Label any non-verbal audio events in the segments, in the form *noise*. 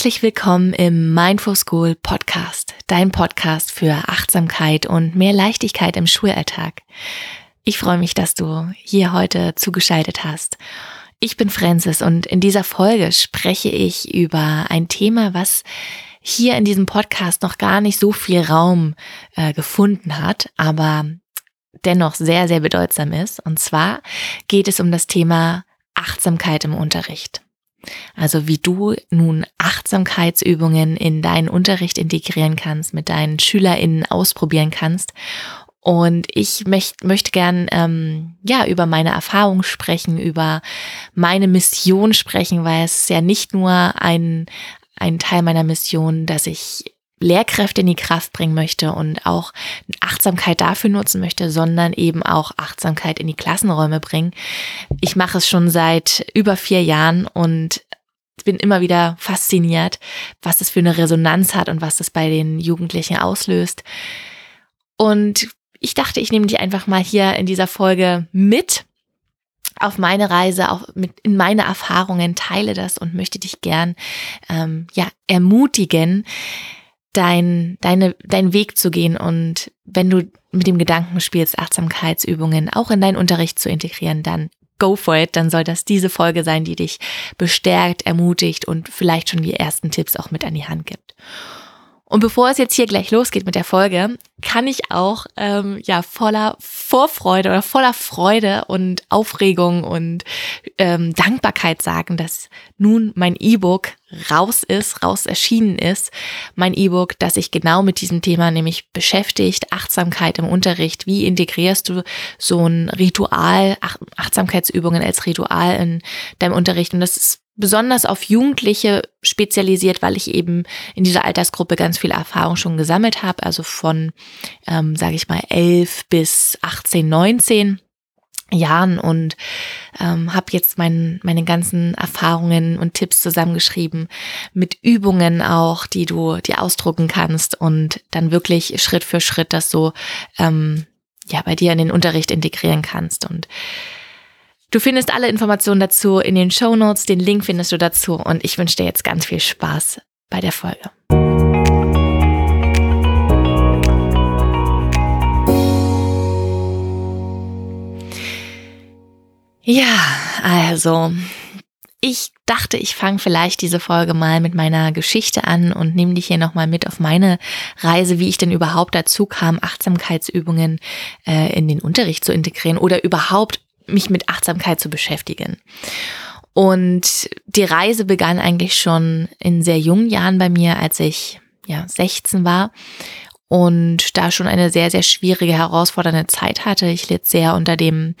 Herzlich willkommen im Mindful School Podcast, dein Podcast für Achtsamkeit und mehr Leichtigkeit im Schulalltag. Ich freue mich, dass du hier heute zugeschaltet hast. Ich bin Francis und in dieser Folge spreche ich über ein Thema, was hier in diesem Podcast noch gar nicht so viel Raum äh, gefunden hat, aber dennoch sehr, sehr bedeutsam ist. Und zwar geht es um das Thema Achtsamkeit im Unterricht. Also wie du nun Achtsamkeitsübungen in deinen Unterricht integrieren kannst, mit deinen SchülerInnen ausprobieren kannst. Und ich möcht, möchte gern ähm, ja über meine Erfahrung sprechen, über meine Mission sprechen, weil es ja nicht nur ein, ein Teil meiner Mission, dass ich Lehrkräfte in die Kraft bringen möchte und auch Achtsamkeit dafür nutzen möchte, sondern eben auch Achtsamkeit in die Klassenräume bringen. Ich mache es schon seit über vier Jahren und bin immer wieder fasziniert, was es für eine Resonanz hat und was das bei den Jugendlichen auslöst. Und ich dachte, ich nehme dich einfach mal hier in dieser Folge mit auf meine Reise, auch mit in meine Erfahrungen, teile das und möchte dich gern ähm, ja ermutigen, dein, deine, dein Weg zu gehen und wenn du mit dem Gedanken spielst, Achtsamkeitsübungen auch in deinen Unterricht zu integrieren, dann go for it, dann soll das diese Folge sein, die dich bestärkt, ermutigt und vielleicht schon die ersten Tipps auch mit an die Hand gibt. Und bevor es jetzt hier gleich losgeht mit der Folge, kann ich auch ähm, ja voller Vorfreude oder voller Freude und Aufregung und ähm, Dankbarkeit sagen, dass nun mein E-Book raus ist, raus erschienen ist. Mein E-Book, das sich genau mit diesem Thema nämlich beschäftigt, Achtsamkeit im Unterricht. Wie integrierst du so ein Ritual, Achtsamkeitsübungen als Ritual in deinem Unterricht? Und das ist besonders auf Jugendliche spezialisiert, weil ich eben in dieser Altersgruppe ganz viel Erfahrung schon gesammelt habe, also von, ähm, sage ich mal, 11 bis 18, 19 Jahren und ähm, habe jetzt mein, meine ganzen Erfahrungen und Tipps zusammengeschrieben mit Übungen auch, die du dir ausdrucken kannst und dann wirklich Schritt für Schritt das so ähm, ja bei dir in den Unterricht integrieren kannst und Du findest alle Informationen dazu in den Show Notes, den Link findest du dazu und ich wünsche dir jetzt ganz viel Spaß bei der Folge. Ja, also ich dachte, ich fange vielleicht diese Folge mal mit meiner Geschichte an und nehme dich hier nochmal mit auf meine Reise, wie ich denn überhaupt dazu kam, Achtsamkeitsübungen äh, in den Unterricht zu integrieren oder überhaupt mich mit Achtsamkeit zu beschäftigen. Und die Reise begann eigentlich schon in sehr jungen Jahren bei mir, als ich ja 16 war und da schon eine sehr, sehr schwierige, herausfordernde Zeit hatte. Ich litt sehr unter dem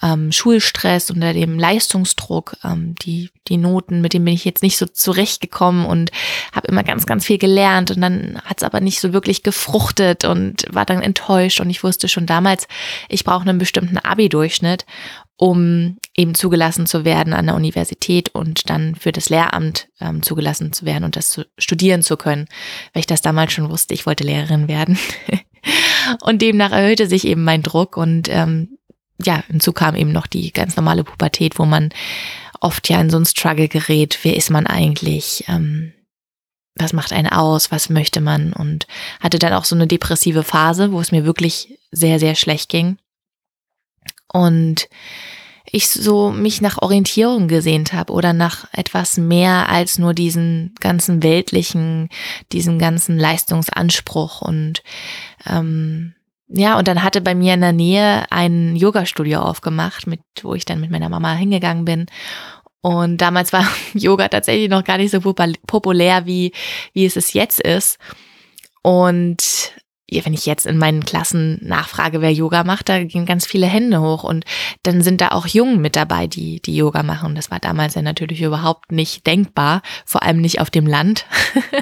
ähm, Schulstress, unter dem Leistungsdruck. Ähm, die, die Noten, mit denen bin ich jetzt nicht so zurechtgekommen und habe immer ganz, ganz viel gelernt und dann hat es aber nicht so wirklich gefruchtet und war dann enttäuscht und ich wusste schon damals, ich brauche einen bestimmten Abi-Durchschnitt um eben zugelassen zu werden an der Universität und dann für das Lehramt ähm, zugelassen zu werden und das zu, studieren zu können, weil ich das damals schon wusste, ich wollte Lehrerin werden. *laughs* und demnach erhöhte sich eben mein Druck und ähm, ja, hinzu kam eben noch die ganz normale Pubertät, wo man oft ja in so ein Struggle gerät. Wer ist man eigentlich? Ähm, was macht einen aus? Was möchte man? Und hatte dann auch so eine depressive Phase, wo es mir wirklich sehr, sehr schlecht ging und ich so mich nach Orientierung gesehnt habe oder nach etwas mehr als nur diesen ganzen weltlichen, diesen ganzen Leistungsanspruch und ähm, ja, und dann hatte bei mir in der Nähe ein Yoga-Studio aufgemacht, mit, wo ich dann mit meiner Mama hingegangen bin. Und damals war *laughs* Yoga tatsächlich noch gar nicht so populär, wie, wie es es jetzt ist. Und wenn ich jetzt in meinen Klassen nachfrage, wer Yoga macht, da gehen ganz viele Hände hoch und dann sind da auch Jungen mit dabei, die, die Yoga machen. Das war damals ja natürlich überhaupt nicht denkbar, vor allem nicht auf dem Land.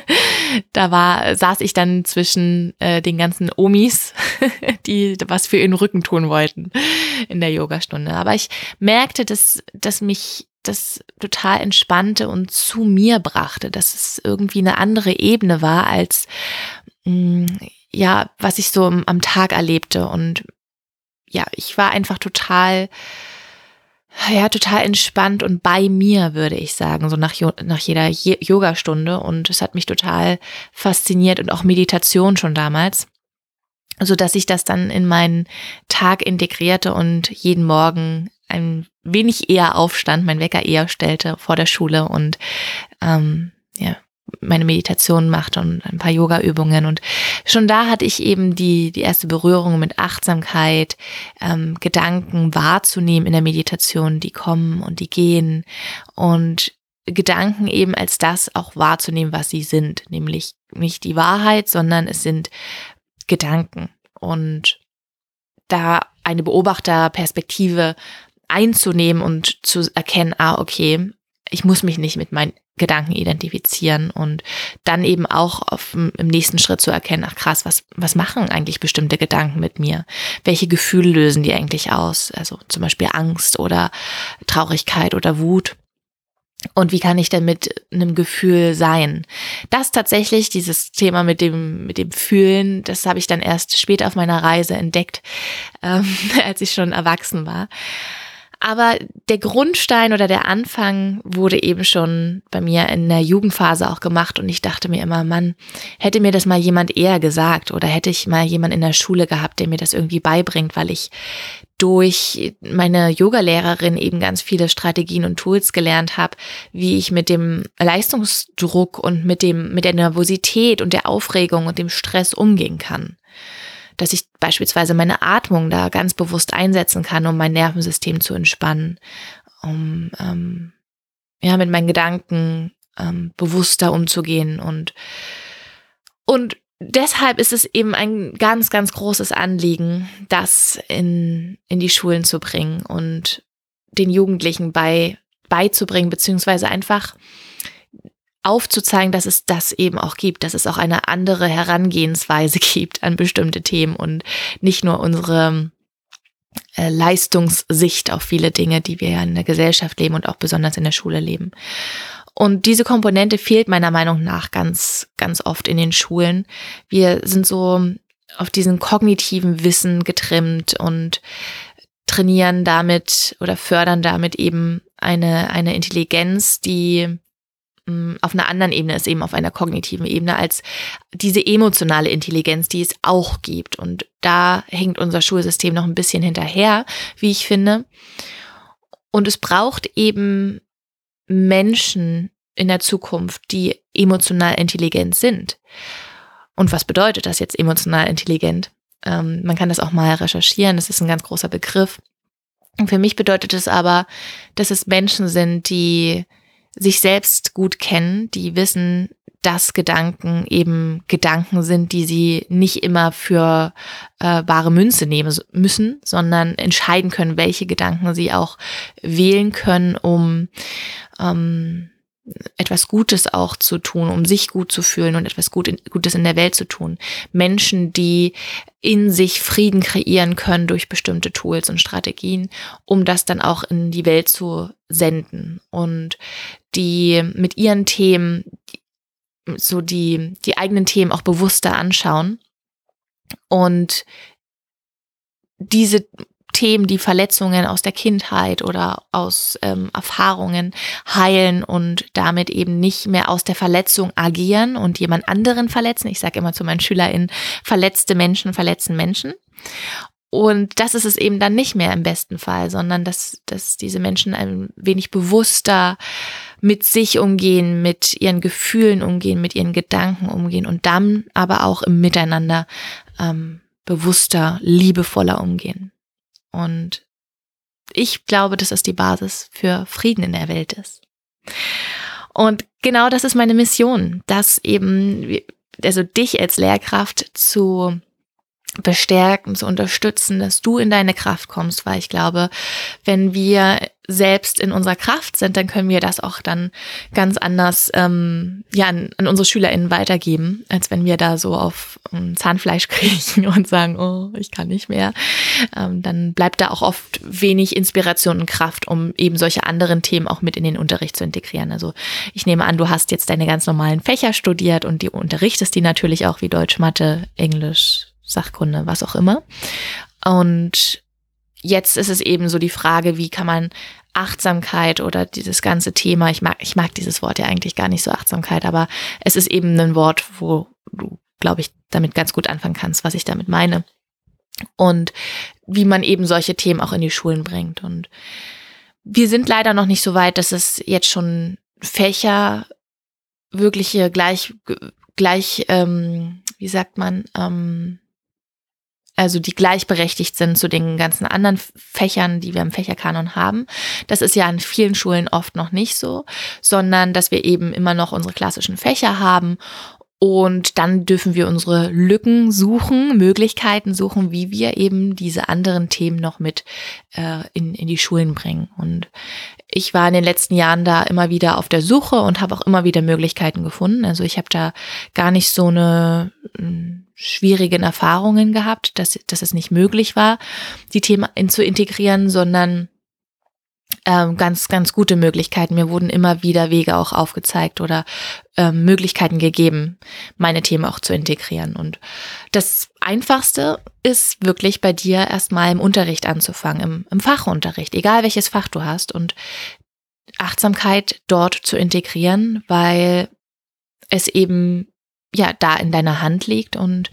*laughs* da war, saß ich dann zwischen äh, den ganzen Omis, *laughs* die was für ihren Rücken tun wollten in der Yogastunde. Aber ich merkte, dass, dass mich das total entspannte und zu mir brachte, dass es irgendwie eine andere Ebene war als mm, ja, was ich so am Tag erlebte. Und ja, ich war einfach total ja, total entspannt und bei mir, würde ich sagen, so nach, nach jeder Yogastunde. Und es hat mich total fasziniert und auch Meditation schon damals, so dass ich das dann in meinen Tag integrierte und jeden Morgen ein wenig eher aufstand, mein Wecker eher stellte vor der Schule und ähm, ja, meine Meditation machte und ein paar Yoga-Übungen. Und schon da hatte ich eben die, die erste Berührung mit Achtsamkeit, ähm, Gedanken wahrzunehmen in der Meditation, die kommen und die gehen. Und Gedanken eben als das auch wahrzunehmen, was sie sind. Nämlich nicht die Wahrheit, sondern es sind Gedanken. Und da eine Beobachterperspektive einzunehmen und zu erkennen, ah, okay, ich muss mich nicht mit meinen Gedanken identifizieren und dann eben auch auf, im nächsten Schritt zu erkennen, ach krass, was, was machen eigentlich bestimmte Gedanken mit mir? Welche Gefühle lösen die eigentlich aus? Also zum Beispiel Angst oder Traurigkeit oder Wut. Und wie kann ich denn mit einem Gefühl sein? Das tatsächlich, dieses Thema mit dem, mit dem Fühlen, das habe ich dann erst später auf meiner Reise entdeckt, *laughs* ähm, als ich schon erwachsen war. Aber der Grundstein oder der Anfang wurde eben schon bei mir in der Jugendphase auch gemacht. Und ich dachte mir immer, Mann, hätte mir das mal jemand eher gesagt oder hätte ich mal jemand in der Schule gehabt, der mir das irgendwie beibringt, weil ich durch meine Yogalehrerin eben ganz viele Strategien und Tools gelernt habe, wie ich mit dem Leistungsdruck und mit dem mit der Nervosität und der Aufregung und dem Stress umgehen kann dass ich beispielsweise meine Atmung da ganz bewusst einsetzen kann, um mein Nervensystem zu entspannen, um ähm, ja mit meinen Gedanken ähm, bewusster umzugehen. Und und deshalb ist es eben ein ganz ganz großes Anliegen, das in in die Schulen zu bringen und den Jugendlichen bei beizubringen beziehungsweise einfach aufzuzeigen, dass es das eben auch gibt, dass es auch eine andere Herangehensweise *laughs* gibt an bestimmte Themen und nicht nur unsere äh, Leistungssicht auf viele Dinge, die wir ja in der Gesellschaft leben und auch besonders in der Schule leben. Und diese Komponente fehlt meiner Meinung nach ganz, ganz oft in den Schulen. Wir sind so auf diesen kognitiven Wissen getrimmt und trainieren damit oder fördern damit eben eine, eine Intelligenz, die auf einer anderen Ebene ist, eben auf einer kognitiven Ebene, als diese emotionale Intelligenz, die es auch gibt. Und da hängt unser Schulsystem noch ein bisschen hinterher, wie ich finde. Und es braucht eben Menschen in der Zukunft, die emotional intelligent sind. Und was bedeutet das jetzt emotional intelligent? Ähm, man kann das auch mal recherchieren, das ist ein ganz großer Begriff. Und für mich bedeutet es aber, dass es Menschen sind, die sich selbst gut kennen, die wissen, dass Gedanken eben Gedanken sind, die sie nicht immer für äh, bare Münze nehmen müssen, sondern entscheiden können, welche Gedanken sie auch wählen können, um ähm, etwas Gutes auch zu tun, um sich gut zu fühlen und etwas Gutes in der Welt zu tun. Menschen, die in sich Frieden kreieren können durch bestimmte Tools und Strategien, um das dann auch in die Welt zu senden und die mit ihren Themen so die, die eigenen Themen auch bewusster anschauen und diese Themen, die Verletzungen aus der Kindheit oder aus ähm, Erfahrungen heilen und damit eben nicht mehr aus der Verletzung agieren und jemand anderen verletzen. Ich sage immer zu meinen SchülerInnen, verletzte Menschen verletzen Menschen. Und das ist es eben dann nicht mehr im besten Fall, sondern dass, dass diese Menschen ein wenig bewusster mit sich umgehen, mit ihren Gefühlen umgehen, mit ihren Gedanken umgehen und dann aber auch im Miteinander ähm, bewusster, liebevoller umgehen. Und ich glaube, dass das die Basis für Frieden in der Welt ist. Und genau das ist meine Mission, dass eben, also dich als Lehrkraft zu bestärken, zu unterstützen, dass du in deine Kraft kommst, weil ich glaube, wenn wir selbst in unserer Kraft sind, dann können wir das auch dann ganz anders ähm, ja an, an unsere SchülerInnen weitergeben, als wenn wir da so auf um, Zahnfleisch *laughs* kriechen und sagen, oh, ich kann nicht mehr. Ähm, dann bleibt da auch oft wenig Inspiration und Kraft, um eben solche anderen Themen auch mit in den Unterricht zu integrieren. Also ich nehme an, du hast jetzt deine ganz normalen Fächer studiert und die unterrichtest die natürlich auch wie Deutsch, Mathe, Englisch, Sachkunde, was auch immer. Und jetzt ist es eben so die Frage, wie kann man Achtsamkeit oder dieses ganze Thema, ich mag, ich mag dieses Wort ja eigentlich gar nicht so Achtsamkeit, aber es ist eben ein Wort, wo du, glaube ich, damit ganz gut anfangen kannst, was ich damit meine. Und wie man eben solche Themen auch in die Schulen bringt. Und wir sind leider noch nicht so weit, dass es jetzt schon Fächer wirkliche gleich, gleich, ähm, wie sagt man, ähm, also die gleichberechtigt sind zu den ganzen anderen Fächern, die wir im Fächerkanon haben. Das ist ja an vielen Schulen oft noch nicht so, sondern dass wir eben immer noch unsere klassischen Fächer haben und dann dürfen wir unsere Lücken suchen, Möglichkeiten suchen, wie wir eben diese anderen Themen noch mit äh, in, in die Schulen bringen. Und ich war in den letzten Jahren da immer wieder auf der Suche und habe auch immer wieder Möglichkeiten gefunden. Also ich habe da gar nicht so eine hm, schwierigen Erfahrungen gehabt, dass, dass es nicht möglich war, die Themen in, zu integrieren, sondern ähm, ganz, ganz gute Möglichkeiten. Mir wurden immer wieder Wege auch aufgezeigt oder ähm, Möglichkeiten gegeben, meine Themen auch zu integrieren. Und das Einfachste ist wirklich bei dir erstmal im Unterricht anzufangen, im, im Fachunterricht, egal welches Fach du hast und Achtsamkeit dort zu integrieren, weil es eben ja da in deiner Hand liegt und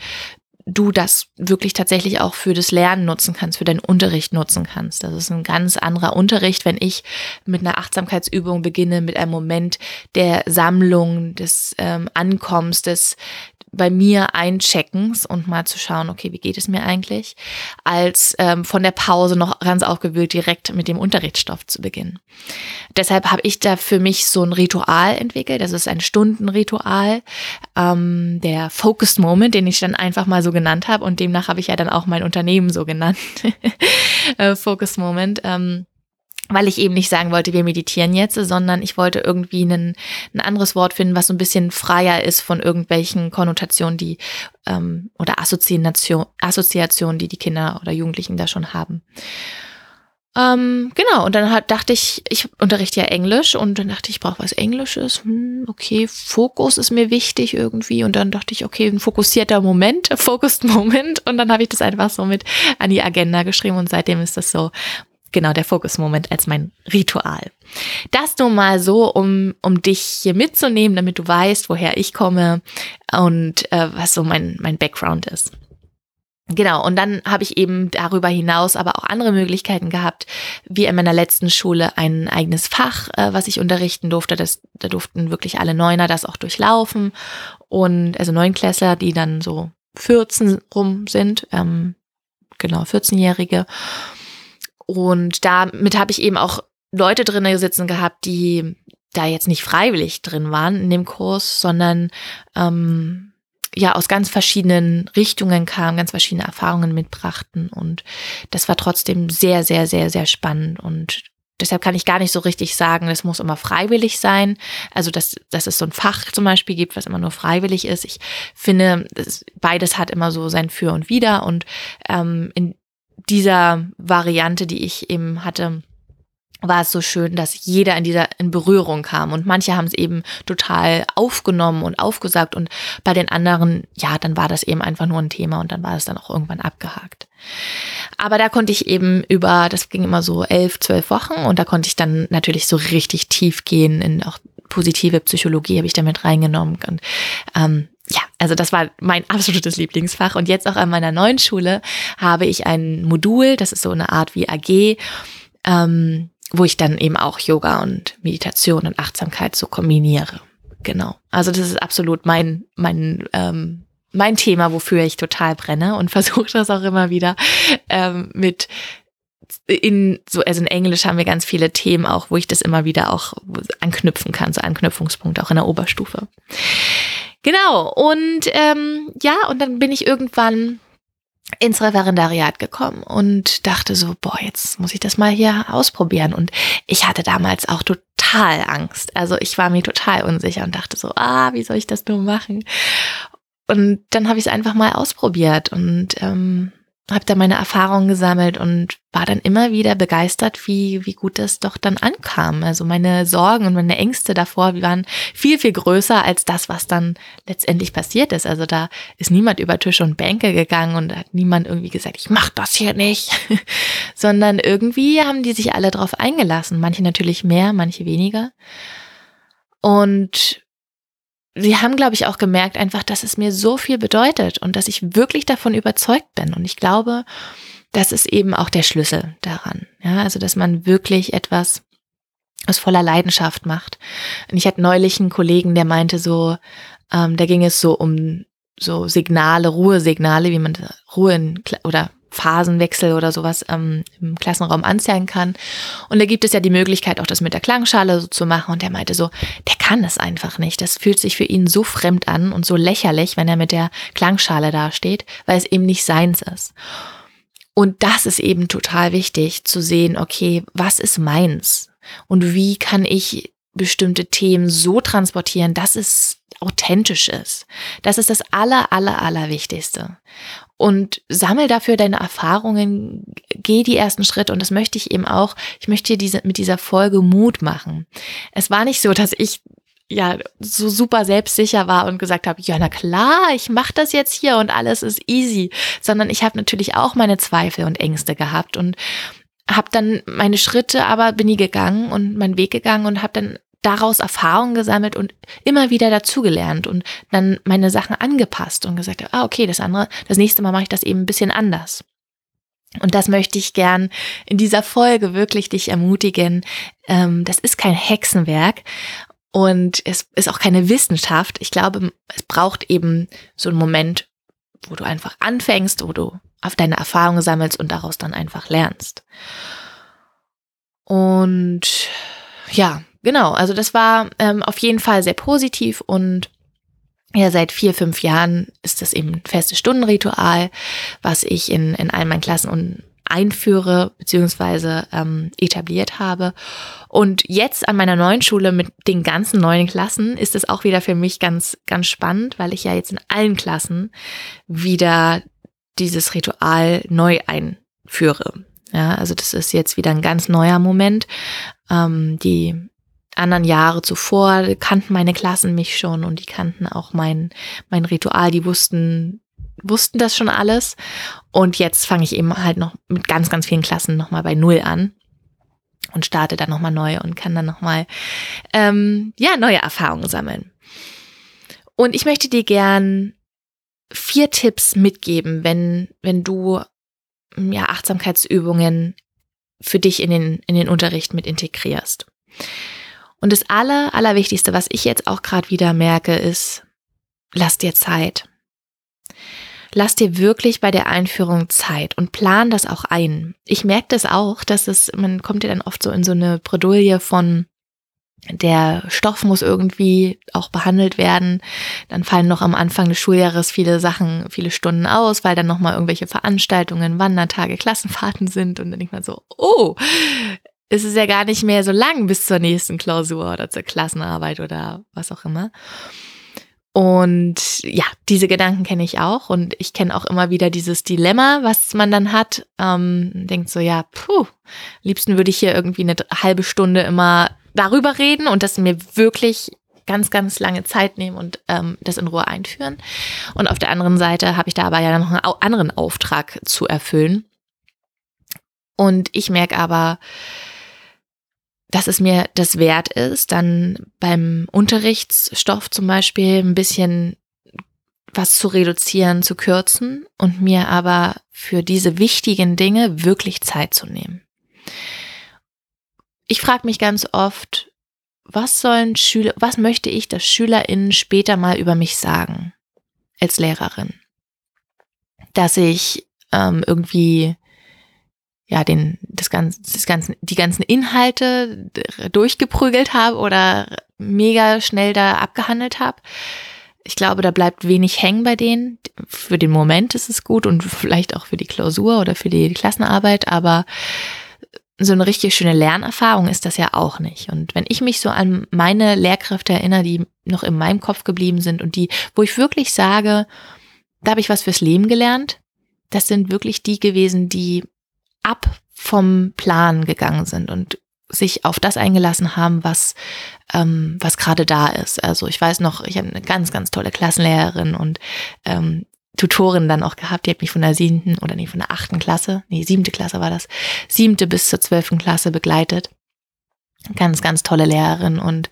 du das wirklich tatsächlich auch für das Lernen nutzen kannst, für deinen Unterricht nutzen kannst. Das ist ein ganz anderer Unterricht, wenn ich mit einer Achtsamkeitsübung beginne, mit einem Moment der Sammlung, des ähm, Ankommens, des bei mir eincheckens und mal zu schauen, okay, wie geht es mir eigentlich, als ähm, von der Pause noch ganz aufgewühlt direkt mit dem Unterrichtsstoff zu beginnen. Deshalb habe ich da für mich so ein Ritual entwickelt. Das ist ein Stundenritual, ähm, der Focused Moment, den ich dann einfach mal so genannt habe und demnach habe ich ja dann auch mein Unternehmen so genannt. *laughs* äh, Focused Moment. Ähm, weil ich eben nicht sagen wollte, wir meditieren jetzt, sondern ich wollte irgendwie ein, ein anderes Wort finden, was so ein bisschen freier ist von irgendwelchen Konnotationen, die ähm, oder Assoziation, Assoziationen, die die Kinder oder Jugendlichen da schon haben. Ähm, genau, und dann hat, dachte ich, ich unterrichte ja Englisch und dann dachte ich, ich brauche was Englisches. Hm, okay, Fokus ist mir wichtig irgendwie. Und dann dachte ich, okay, ein fokussierter Moment, *laughs* focused Moment. Und dann habe ich das einfach so mit an die Agenda geschrieben und seitdem ist das so genau der Fokusmoment als mein Ritual. Das nur mal so, um, um dich hier mitzunehmen, damit du weißt, woher ich komme und äh, was so mein, mein Background ist. Genau, und dann habe ich eben darüber hinaus aber auch andere Möglichkeiten gehabt, wie in meiner letzten Schule ein eigenes Fach, äh, was ich unterrichten durfte. Das, da durften wirklich alle Neuner das auch durchlaufen. Und also Neunklässler, die dann so 14 rum sind, ähm, genau, 14-Jährige. Und damit habe ich eben auch Leute drin sitzen gehabt, die da jetzt nicht freiwillig drin waren in dem Kurs, sondern ähm, ja aus ganz verschiedenen Richtungen kamen, ganz verschiedene Erfahrungen mitbrachten. Und das war trotzdem sehr, sehr, sehr, sehr spannend. Und deshalb kann ich gar nicht so richtig sagen, das muss immer freiwillig sein. Also, dass, dass es so ein Fach zum Beispiel gibt, was immer nur freiwillig ist. Ich finde, beides hat immer so sein Für und Wider. Und ähm, in dieser Variante, die ich eben hatte, war es so schön, dass jeder in dieser in Berührung kam und manche haben es eben total aufgenommen und aufgesagt und bei den anderen, ja, dann war das eben einfach nur ein Thema und dann war es dann auch irgendwann abgehakt. Aber da konnte ich eben über, das ging immer so elf, zwölf Wochen und da konnte ich dann natürlich so richtig tief gehen in auch positive Psychologie habe ich damit reingenommen und ähm, ja, also das war mein absolutes Lieblingsfach. Und jetzt auch an meiner neuen Schule habe ich ein Modul, das ist so eine Art wie AG, ähm, wo ich dann eben auch Yoga und Meditation und Achtsamkeit so kombiniere. Genau. Also das ist absolut mein, mein, ähm, mein Thema, wofür ich total brenne und *laughs* versuche das auch immer wieder ähm, mit in so also in Englisch haben wir ganz viele Themen auch, wo ich das immer wieder auch anknüpfen kann, so Anknüpfungspunkte auch in der Oberstufe. Genau, und ähm, ja, und dann bin ich irgendwann ins Referendariat gekommen und dachte so, boah, jetzt muss ich das mal hier ausprobieren. Und ich hatte damals auch total Angst. Also ich war mir total unsicher und dachte so, ah, wie soll ich das nur machen? Und dann habe ich es einfach mal ausprobiert und ähm, habe da meine Erfahrungen gesammelt und war dann immer wieder begeistert, wie, wie gut das doch dann ankam. Also meine Sorgen und meine Ängste davor waren viel, viel größer als das, was dann letztendlich passiert ist. Also da ist niemand über Tische und Bänke gegangen und hat niemand irgendwie gesagt, ich mach das hier nicht, *laughs* sondern irgendwie haben die sich alle drauf eingelassen. Manche natürlich mehr, manche weniger. Und sie haben, glaube ich, auch gemerkt einfach, dass es mir so viel bedeutet und dass ich wirklich davon überzeugt bin. Und ich glaube, das ist eben auch der Schlüssel daran. Ja, also, dass man wirklich etwas aus voller Leidenschaft macht. Und ich hatte neulich einen Kollegen, der meinte so, ähm, da ging es so um so Signale, Ruhesignale, wie man Ruhe in, oder Phasenwechsel oder sowas ähm, im Klassenraum anzeigen kann. Und da gibt es ja die Möglichkeit, auch das mit der Klangschale so zu machen. Und der meinte so, der kann es einfach nicht. Das fühlt sich für ihn so fremd an und so lächerlich, wenn er mit der Klangschale dasteht, weil es eben nicht seins ist. Und das ist eben total wichtig zu sehen, okay, was ist meins? Und wie kann ich bestimmte Themen so transportieren, dass es authentisch ist. Das ist das aller, aller, aller Wichtigste und sammel dafür deine Erfahrungen, geh die ersten Schritte und das möchte ich eben auch, ich möchte dir diese, mit dieser Folge Mut machen. Es war nicht so, dass ich ja so super selbstsicher war und gesagt habe, ja na klar, ich mache das jetzt hier und alles ist easy, sondern ich habe natürlich auch meine Zweifel und Ängste gehabt und habe dann meine Schritte aber bin ich gegangen und meinen Weg gegangen und habe dann daraus Erfahrungen gesammelt und immer wieder dazugelernt und dann meine Sachen angepasst und gesagt, ah, okay, das andere, das nächste Mal mache ich das eben ein bisschen anders. Und das möchte ich gern in dieser Folge wirklich dich ermutigen. Ähm, das ist kein Hexenwerk und es ist auch keine Wissenschaft. Ich glaube, es braucht eben so einen Moment, wo du einfach anfängst, wo du auf deine Erfahrungen sammelst und daraus dann einfach lernst. Und ja, genau, also das war ähm, auf jeden Fall sehr positiv und ja, seit vier, fünf Jahren ist das eben ein festes Stundenritual, was ich in, in all meinen Klassen einführe beziehungsweise ähm, etabliert habe. Und jetzt an meiner neuen Schule mit den ganzen neuen Klassen ist es auch wieder für mich ganz, ganz spannend, weil ich ja jetzt in allen Klassen wieder dieses Ritual neu einführe. Ja, also das ist jetzt wieder ein ganz neuer Moment. Ähm, die anderen Jahre zuvor kannten meine Klassen mich schon und die kannten auch mein, mein Ritual, die wussten, wussten das schon alles. Und jetzt fange ich eben halt noch mit ganz, ganz vielen Klassen nochmal bei Null an und starte dann nochmal neu und kann dann nochmal, ähm, ja, neue Erfahrungen sammeln. Und ich möchte dir gern vier Tipps mitgeben, wenn, wenn du, ja, Achtsamkeitsübungen für dich in den, in den Unterricht mit integrierst. Und das Aller, Allerwichtigste, was ich jetzt auch gerade wieder merke, ist, lass dir Zeit. Lass dir wirklich bei der Einführung Zeit und plan das auch ein. Ich merke das auch, dass es, man kommt ja dann oft so in so eine Bredouille von, der Stoff muss irgendwie auch behandelt werden. Dann fallen noch am Anfang des Schuljahres viele Sachen, viele Stunden aus, weil dann nochmal irgendwelche Veranstaltungen, Wandertage, Klassenfahrten sind. Und dann denkt man so, oh, ist es ja gar nicht mehr so lang bis zur nächsten Klausur oder zur Klassenarbeit oder was auch immer. Und ja, diese Gedanken kenne ich auch und ich kenne auch immer wieder dieses Dilemma, was man dann hat. Ähm, denkt so, ja, puh, liebsten würde ich hier irgendwie eine halbe Stunde immer darüber reden und das mir wirklich ganz, ganz lange Zeit nehmen und ähm, das in Ruhe einführen. Und auf der anderen Seite habe ich da aber ja noch einen anderen Auftrag zu erfüllen. Und ich merke aber, dass es mir das wert ist, dann beim Unterrichtsstoff zum Beispiel ein bisschen was zu reduzieren, zu kürzen und mir aber für diese wichtigen Dinge wirklich Zeit zu nehmen. Ich frage mich ganz oft, was sollen Schüler, was möchte ich, dass SchülerInnen später mal über mich sagen als Lehrerin? Dass ich ähm, irgendwie ja, den, das ganze, das ganze, die ganzen Inhalte durchgeprügelt habe oder mega schnell da abgehandelt habe. Ich glaube, da bleibt wenig hängen bei denen. Für den Moment ist es gut und vielleicht auch für die Klausur oder für die Klassenarbeit, aber so eine richtig schöne Lernerfahrung ist das ja auch nicht. Und wenn ich mich so an meine Lehrkräfte erinnere, die noch in meinem Kopf geblieben sind und die, wo ich wirklich sage, da habe ich was fürs Leben gelernt, das sind wirklich die gewesen, die ab vom Plan gegangen sind und sich auf das eingelassen haben, was, ähm, was gerade da ist. Also ich weiß noch, ich habe eine ganz, ganz tolle Klassenlehrerin und ähm, Tutorin dann auch gehabt, die hat mich von der siebten oder nee, von der achten Klasse, nee, siebte Klasse war das, siebte bis zur zwölften Klasse begleitet. Ganz, ganz tolle Lehrerin und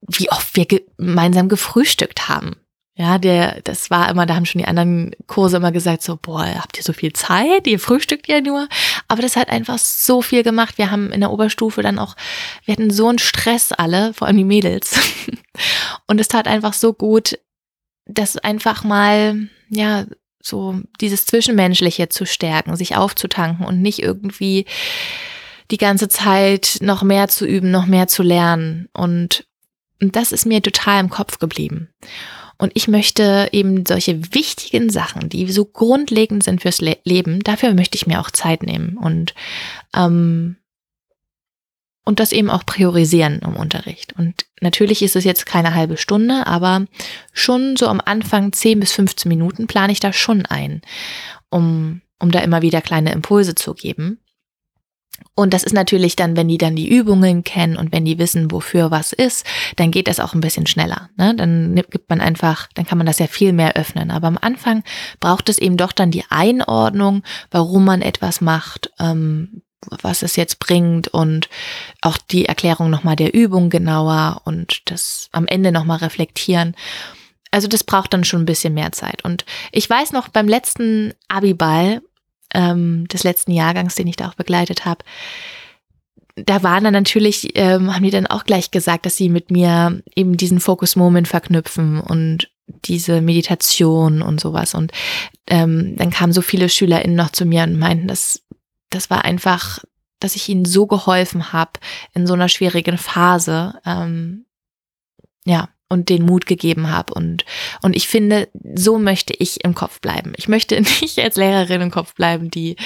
wie oft wir gemeinsam gefrühstückt haben. Ja, der, das war immer, da haben schon die anderen Kurse immer gesagt, so, boah, habt ihr so viel Zeit? Ihr frühstückt ja nur. Aber das hat einfach so viel gemacht. Wir haben in der Oberstufe dann auch, wir hatten so einen Stress alle, vor allem die Mädels. *laughs* Und es tat einfach so gut, das einfach mal, ja, so dieses Zwischenmenschliche zu stärken, sich aufzutanken und nicht irgendwie die ganze Zeit noch mehr zu üben, noch mehr zu lernen. Und das ist mir total im Kopf geblieben. Und ich möchte eben solche wichtigen Sachen, die so grundlegend sind fürs Le Leben, dafür möchte ich mir auch Zeit nehmen und, ähm, und das eben auch priorisieren im Unterricht. Und natürlich ist es jetzt keine halbe Stunde, aber schon so am Anfang 10 bis 15 Minuten plane ich da schon ein, um, um da immer wieder kleine Impulse zu geben. Und das ist natürlich dann, wenn die dann die Übungen kennen und wenn die wissen, wofür was ist, dann geht das auch ein bisschen schneller. Ne? Dann gibt man einfach, dann kann man das ja viel mehr öffnen. Aber am Anfang braucht es eben doch dann die Einordnung, warum man etwas macht, ähm, was es jetzt bringt und auch die Erklärung nochmal der Übung genauer und das am Ende nochmal reflektieren. Also das braucht dann schon ein bisschen mehr Zeit. Und ich weiß noch, beim letzten Abiball ähm, des letzten Jahrgangs, den ich da auch begleitet habe, da waren dann natürlich, ähm, haben die dann auch gleich gesagt, dass sie mit mir eben diesen Focus Moment verknüpfen und diese Meditation und sowas. Und ähm, dann kamen so viele SchülerInnen noch zu mir und meinten, dass das war einfach, dass ich ihnen so geholfen habe in so einer schwierigen Phase. Ähm, ja, und den Mut gegeben habe. Und, und ich finde, so möchte ich im Kopf bleiben. Ich möchte *laughs* nicht als Lehrerin im Kopf bleiben, die,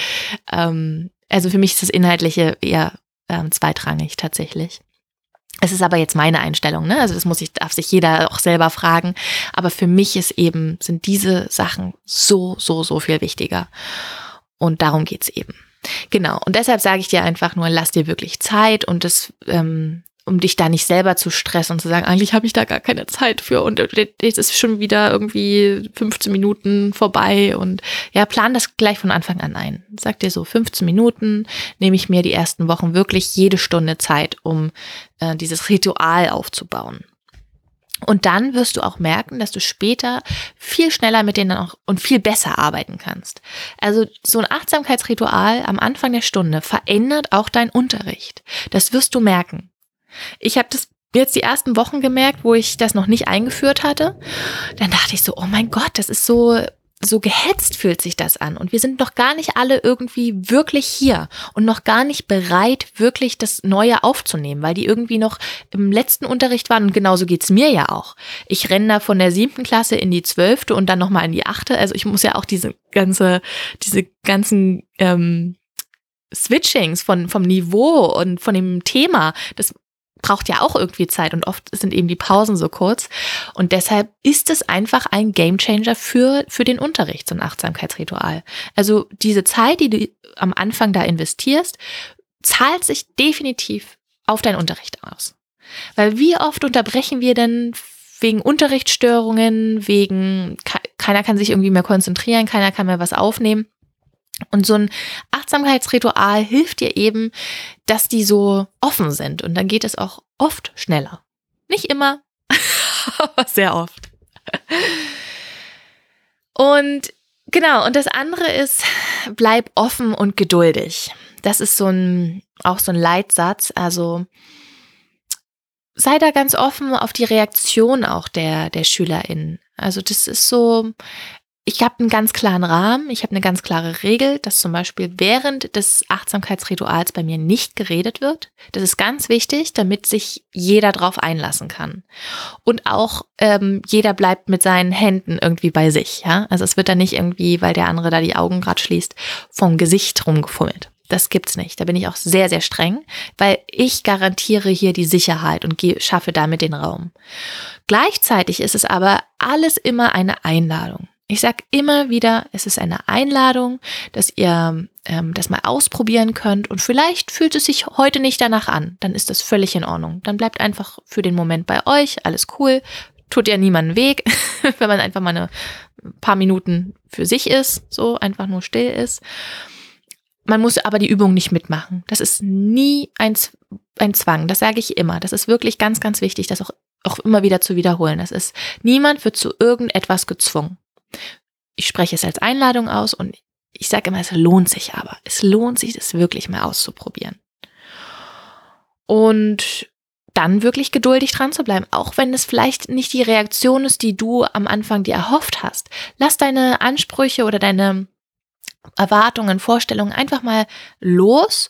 ähm, also für mich ist das Inhaltliche eher ähm, zweitrangig tatsächlich. Es ist aber jetzt meine Einstellung, ne? Also das muss ich, darf sich jeder auch selber fragen. Aber für mich ist eben, sind diese Sachen so, so, so viel wichtiger. Und darum geht's eben. Genau. Und deshalb sage ich dir einfach nur, lass dir wirklich Zeit und das ähm, um dich da nicht selber zu stressen und zu sagen, eigentlich habe ich da gar keine Zeit für und jetzt ist schon wieder irgendwie 15 Minuten vorbei und ja, plan das gleich von Anfang an ein. Sag dir so, 15 Minuten nehme ich mir die ersten Wochen wirklich jede Stunde Zeit, um äh, dieses Ritual aufzubauen. Und dann wirst du auch merken, dass du später viel schneller mit denen auch und viel besser arbeiten kannst. Also so ein Achtsamkeitsritual am Anfang der Stunde verändert auch deinen Unterricht. Das wirst du merken. Ich habe das jetzt die ersten Wochen gemerkt, wo ich das noch nicht eingeführt hatte. Dann dachte ich so, oh mein Gott, das ist so so gehetzt fühlt sich das an und wir sind noch gar nicht alle irgendwie wirklich hier und noch gar nicht bereit, wirklich das Neue aufzunehmen, weil die irgendwie noch im letzten Unterricht waren und genauso geht's mir ja auch. Ich renne da von der siebten Klasse in die zwölfte und dann nochmal in die achte. Also ich muss ja auch diese ganze, diese ganzen ähm, Switchings von, vom Niveau und von dem Thema, das braucht ja auch irgendwie Zeit und oft sind eben die Pausen so kurz. Und deshalb ist es einfach ein Gamechanger für, für den Unterricht, so ein Achtsamkeitsritual. Also diese Zeit, die du am Anfang da investierst, zahlt sich definitiv auf deinen Unterricht aus. Weil wie oft unterbrechen wir denn wegen Unterrichtsstörungen, wegen keiner kann sich irgendwie mehr konzentrieren, keiner kann mehr was aufnehmen. Und so ein Achtsamkeitsritual hilft dir eben, dass die so offen sind. Und dann geht es auch oft schneller. Nicht immer, *laughs* aber sehr oft. Und genau, und das andere ist, bleib offen und geduldig. Das ist so ein, auch so ein Leitsatz. Also sei da ganz offen auf die Reaktion auch der, der SchülerInnen. Also das ist so, ich habe einen ganz klaren Rahmen, ich habe eine ganz klare Regel, dass zum Beispiel während des Achtsamkeitsrituals bei mir nicht geredet wird. Das ist ganz wichtig, damit sich jeder drauf einlassen kann. Und auch ähm, jeder bleibt mit seinen Händen irgendwie bei sich. Ja? Also es wird dann nicht irgendwie, weil der andere da die Augen gerade schließt, vom Gesicht rumgefummelt. Das gibt's nicht. Da bin ich auch sehr, sehr streng, weil ich garantiere hier die Sicherheit und schaffe damit den Raum. Gleichzeitig ist es aber alles immer eine Einladung. Ich sage immer wieder, es ist eine Einladung, dass ihr ähm, das mal ausprobieren könnt und vielleicht fühlt es sich heute nicht danach an. Dann ist das völlig in Ordnung. Dann bleibt einfach für den Moment bei euch, alles cool. Tut ja niemanden Weg, *laughs* wenn man einfach mal eine paar Minuten für sich ist, so einfach nur still ist. Man muss aber die Übung nicht mitmachen. Das ist nie ein, ein Zwang. Das sage ich immer. Das ist wirklich ganz, ganz wichtig, das auch, auch immer wieder zu wiederholen. Das ist, niemand wird zu irgendetwas gezwungen. Ich spreche es als Einladung aus und ich sage immer, es lohnt sich aber. Es lohnt sich, das wirklich mal auszuprobieren. Und dann wirklich geduldig dran zu bleiben, auch wenn es vielleicht nicht die Reaktion ist, die du am Anfang dir erhofft hast. Lass deine Ansprüche oder deine Erwartungen, Vorstellungen einfach mal los,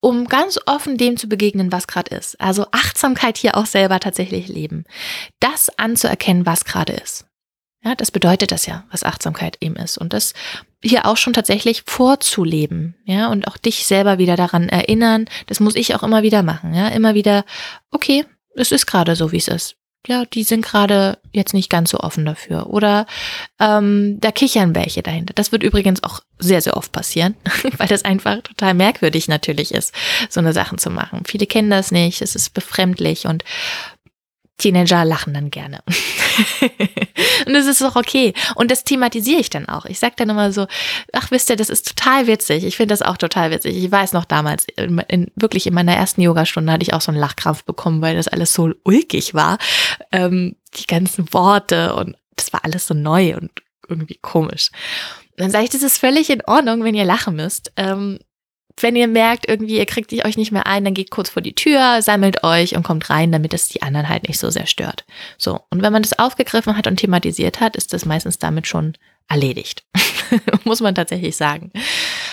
um ganz offen dem zu begegnen, was gerade ist. Also Achtsamkeit hier auch selber tatsächlich leben. Das anzuerkennen, was gerade ist. Ja, das bedeutet das ja, was Achtsamkeit eben ist. Und das hier auch schon tatsächlich vorzuleben, ja, und auch dich selber wieder daran erinnern. Das muss ich auch immer wieder machen, ja, immer wieder, okay, es ist gerade so, wie es ist. Ja, die sind gerade jetzt nicht ganz so offen dafür. Oder ähm, da kichern welche dahinter. Das wird übrigens auch sehr, sehr oft passieren, *laughs* weil das einfach total merkwürdig natürlich ist, so eine Sachen zu machen. Viele kennen das nicht, es ist befremdlich und Teenager lachen dann gerne. *laughs* und das ist auch okay. Und das thematisiere ich dann auch. Ich sage dann immer so, ach wisst ihr, das ist total witzig. Ich finde das auch total witzig. Ich weiß noch damals, in, in, wirklich in meiner ersten Yogastunde hatte ich auch so einen Lachkrampf bekommen, weil das alles so ulkig war. Ähm, die ganzen Worte und das war alles so neu und irgendwie komisch. Und dann sage ich, das ist völlig in Ordnung, wenn ihr lachen müsst. Ähm, wenn ihr merkt, irgendwie, ihr kriegt euch nicht mehr ein, dann geht kurz vor die Tür, sammelt euch und kommt rein, damit es die anderen halt nicht so sehr stört. So. Und wenn man das aufgegriffen hat und thematisiert hat, ist das meistens damit schon erledigt. *laughs* Muss man tatsächlich sagen.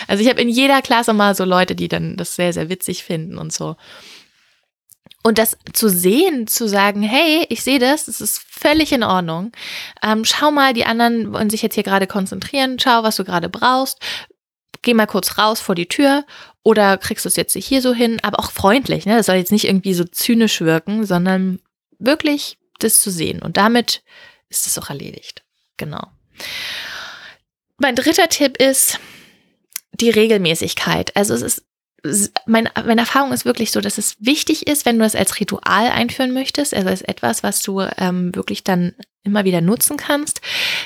Also ich habe in jeder Klasse mal so Leute, die dann das sehr, sehr witzig finden und so. Und das zu sehen, zu sagen, hey, ich sehe das, das ist völlig in Ordnung. Ähm, schau mal, die anderen wollen sich jetzt hier gerade konzentrieren, schau, was du gerade brauchst geh mal kurz raus vor die Tür oder kriegst du es jetzt hier so hin, aber auch freundlich, ne? Das soll jetzt nicht irgendwie so zynisch wirken, sondern wirklich das zu sehen. Und damit ist es auch erledigt. Genau. Mein dritter Tipp ist die Regelmäßigkeit. Also es ist mein, meine Erfahrung ist wirklich so, dass es wichtig ist, wenn du es als Ritual einführen möchtest, also als etwas, was du ähm, wirklich dann immer wieder nutzen kannst,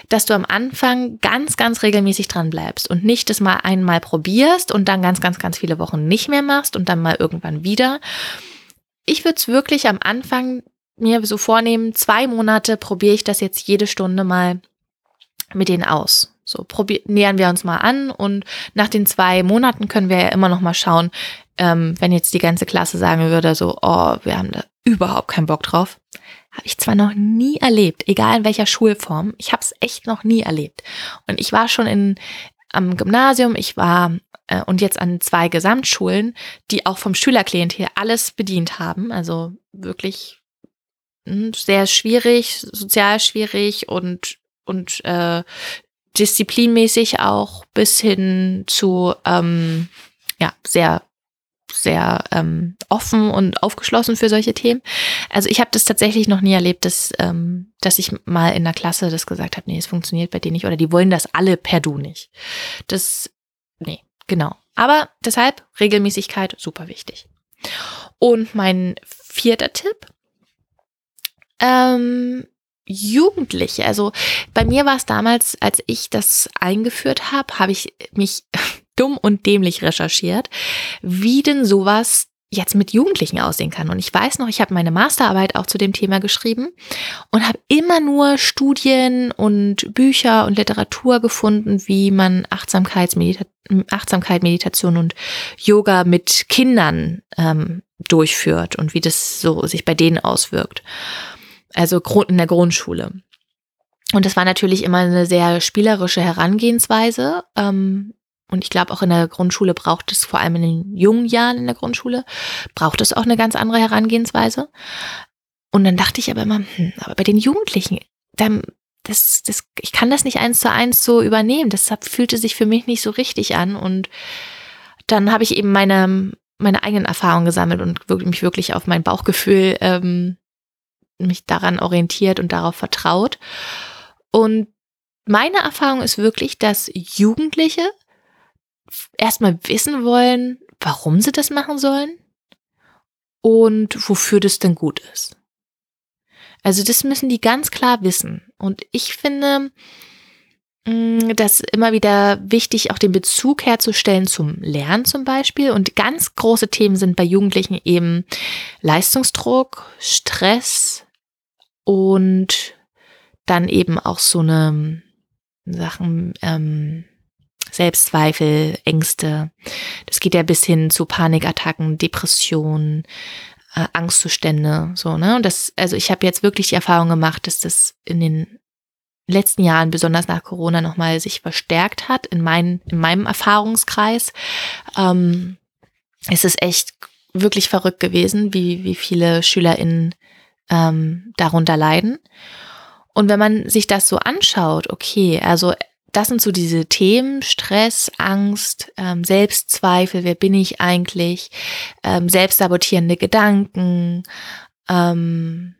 dass du am Anfang ganz, ganz regelmäßig dran bleibst und nicht das mal einmal probierst und dann ganz, ganz, ganz viele Wochen nicht mehr machst und dann mal irgendwann wieder. Ich würde es wirklich am Anfang mir so vornehmen, zwei Monate probiere ich das jetzt jede Stunde mal mit denen aus. So probier, nähern wir uns mal an und nach den zwei Monaten können wir ja immer noch mal schauen, ähm, wenn jetzt die ganze Klasse sagen würde, so, oh, wir haben da überhaupt keinen Bock drauf. Habe ich zwar noch nie erlebt, egal in welcher Schulform, ich habe es echt noch nie erlebt. Und ich war schon in, am Gymnasium, ich war äh, und jetzt an zwei Gesamtschulen, die auch vom Schülerklientel alles bedient haben. Also wirklich hm, sehr schwierig, sozial schwierig und und äh, disziplinmäßig auch bis hin zu ähm, ja sehr sehr ähm, offen und aufgeschlossen für solche Themen. Also ich habe das tatsächlich noch nie erlebt, dass, ähm, dass ich mal in der Klasse das gesagt habe, nee, es funktioniert bei denen nicht oder die wollen das alle per Du nicht. Das, nee, genau. Aber deshalb Regelmäßigkeit super wichtig. Und mein vierter Tipp, ähm, Jugendliche. Also bei mir war es damals, als ich das eingeführt habe, habe ich mich dumm und dämlich recherchiert, wie denn sowas jetzt mit Jugendlichen aussehen kann. Und ich weiß noch, ich habe meine Masterarbeit auch zu dem Thema geschrieben und habe immer nur Studien und Bücher und Literatur gefunden, wie man Achtsamkeit, Meditation und Yoga mit Kindern ähm, durchführt und wie das so sich bei denen auswirkt also in der Grundschule. Und das war natürlich immer eine sehr spielerische Herangehensweise. Ähm, und ich glaube, auch in der Grundschule braucht es, vor allem in den jungen Jahren in der Grundschule, braucht es auch eine ganz andere Herangehensweise. Und dann dachte ich aber immer, hm, aber bei den Jugendlichen, dann, das, das, ich kann das nicht eins zu eins so übernehmen. Deshalb fühlte sich für mich nicht so richtig an. Und dann habe ich eben meine, meine eigenen Erfahrungen gesammelt und mich wirklich auf mein Bauchgefühl ähm, mich daran orientiert und darauf vertraut. Und meine Erfahrung ist wirklich, dass Jugendliche erstmal wissen wollen, warum sie das machen sollen und wofür das denn gut ist. Also das müssen die ganz klar wissen. Und ich finde, mm, das immer wieder wichtig, auch den Bezug herzustellen zum Lernen zum Beispiel. Und ganz große Themen sind bei Jugendlichen eben Leistungsdruck, Stress und dann eben auch so eine Sachen, ähm, Selbstzweifel, Ängste. Das geht ja bis hin zu Panikattacken, Depressionen, äh, Angstzustände, so, ne? Und das, also ich habe jetzt wirklich die Erfahrung gemacht, dass das in den letzten Jahren, besonders nach Corona, nochmal sich verstärkt hat in, mein, in meinem Erfahrungskreis. Ähm, es ist echt wirklich verrückt gewesen, wie, wie viele SchülerInnen ähm, darunter leiden. Und wenn man sich das so anschaut, okay, also das sind so diese Themen, Stress, Angst, ähm, Selbstzweifel, wer bin ich eigentlich, ähm, selbstsabotierende Gedanken, ähm,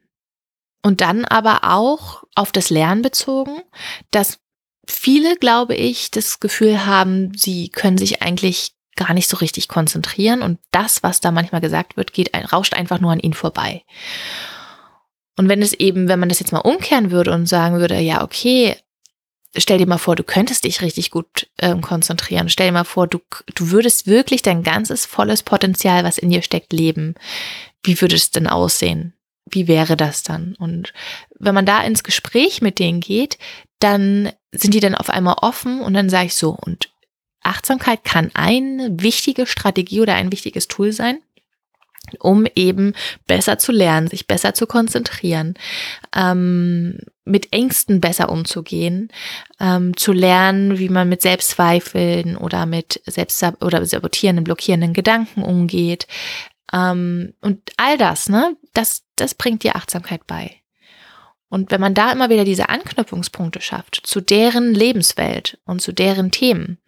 und dann aber auch auf das Lernen bezogen, dass viele, glaube ich, das Gefühl haben, sie können sich eigentlich gar nicht so richtig konzentrieren und das, was da manchmal gesagt wird, geht, rauscht einfach nur an ihnen vorbei. Und wenn es eben, wenn man das jetzt mal umkehren würde und sagen würde, ja, okay, stell dir mal vor, du könntest dich richtig gut ähm, konzentrieren. Stell dir mal vor, du, du würdest wirklich dein ganzes volles Potenzial, was in dir steckt, leben. Wie würde es denn aussehen? Wie wäre das dann? Und wenn man da ins Gespräch mit denen geht, dann sind die dann auf einmal offen und dann sage ich so, und Achtsamkeit kann eine wichtige Strategie oder ein wichtiges Tool sein, um eben besser zu lernen, sich besser zu konzentrieren, ähm, mit Ängsten besser umzugehen, ähm, zu lernen, wie man mit Selbstzweifeln oder mit selbst oder sabotierenden, blockierenden Gedanken umgeht. Ähm, und all das, ne, das, das bringt dir Achtsamkeit bei. Und wenn man da immer wieder diese Anknüpfungspunkte schafft zu deren Lebenswelt und zu deren Themen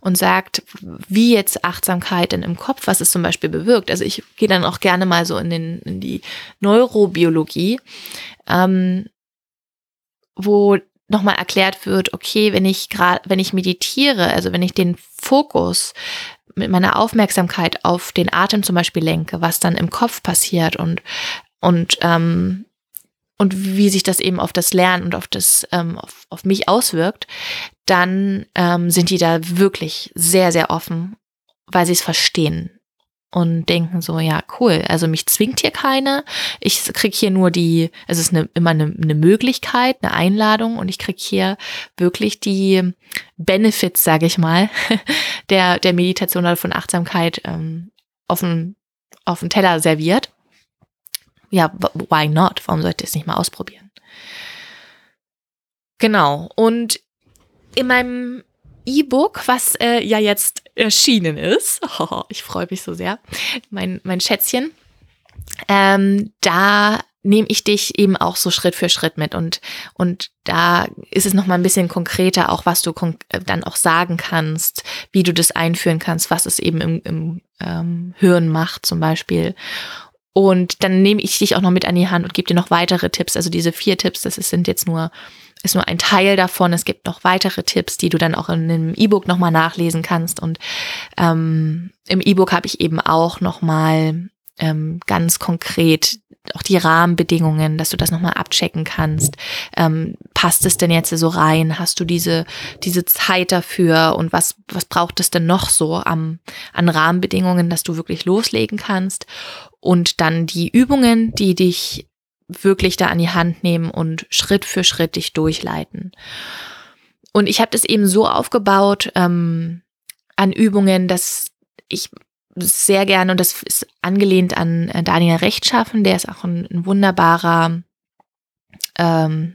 und sagt, wie jetzt Achtsamkeit denn im Kopf, was es zum Beispiel bewirkt. Also ich gehe dann auch gerne mal so in, den, in die Neurobiologie, ähm, wo nochmal erklärt wird, okay, wenn ich gerade, wenn ich meditiere, also wenn ich den Fokus mit meiner Aufmerksamkeit auf den Atem zum Beispiel lenke, was dann im Kopf passiert und und ähm, und wie sich das eben auf das Lernen und auf das ähm, auf, auf mich auswirkt, dann ähm, sind die da wirklich sehr sehr offen, weil sie es verstehen und denken so, ja, cool, also mich zwingt hier keiner, ich krieg hier nur die, es ist eine, immer eine, eine Möglichkeit, eine Einladung und ich krieg hier wirklich die Benefits, sage ich mal, *laughs* der, der Meditation oder von Achtsamkeit ähm, auf den, auf den Teller serviert ja, why not? Warum sollte ich es nicht mal ausprobieren? Genau. Und in meinem E-Book, was äh, ja jetzt erschienen ist, oh, *laughs* ich freue mich so sehr, mein, mein Schätzchen, ähm, da nehme ich dich eben auch so Schritt für Schritt mit und und da ist es noch mal ein bisschen konkreter auch was du äh, dann auch sagen kannst wie du das einführen kannst was es eben im, im ähm, Hören macht zum Beispiel und dann nehme ich dich auch noch mit an die Hand und gebe dir noch weitere Tipps. Also diese vier Tipps, das sind jetzt nur, ist nur ein Teil davon. Es gibt noch weitere Tipps, die du dann auch in einem E-Book nochmal nachlesen kannst. Und ähm, im E-Book habe ich eben auch nochmal ähm, ganz konkret auch die Rahmenbedingungen, dass du das nochmal abchecken kannst. Ähm, passt es denn jetzt so rein? Hast du diese, diese Zeit dafür? Und was, was braucht es denn noch so am, an Rahmenbedingungen, dass du wirklich loslegen kannst? Und dann die Übungen, die dich wirklich da an die Hand nehmen und Schritt für Schritt dich durchleiten. Und ich habe das eben so aufgebaut ähm, an Übungen, dass ich sehr gerne, und das ist angelehnt an äh, Daniel Rechtschaffen, der ist auch ein, ein wunderbarer ähm,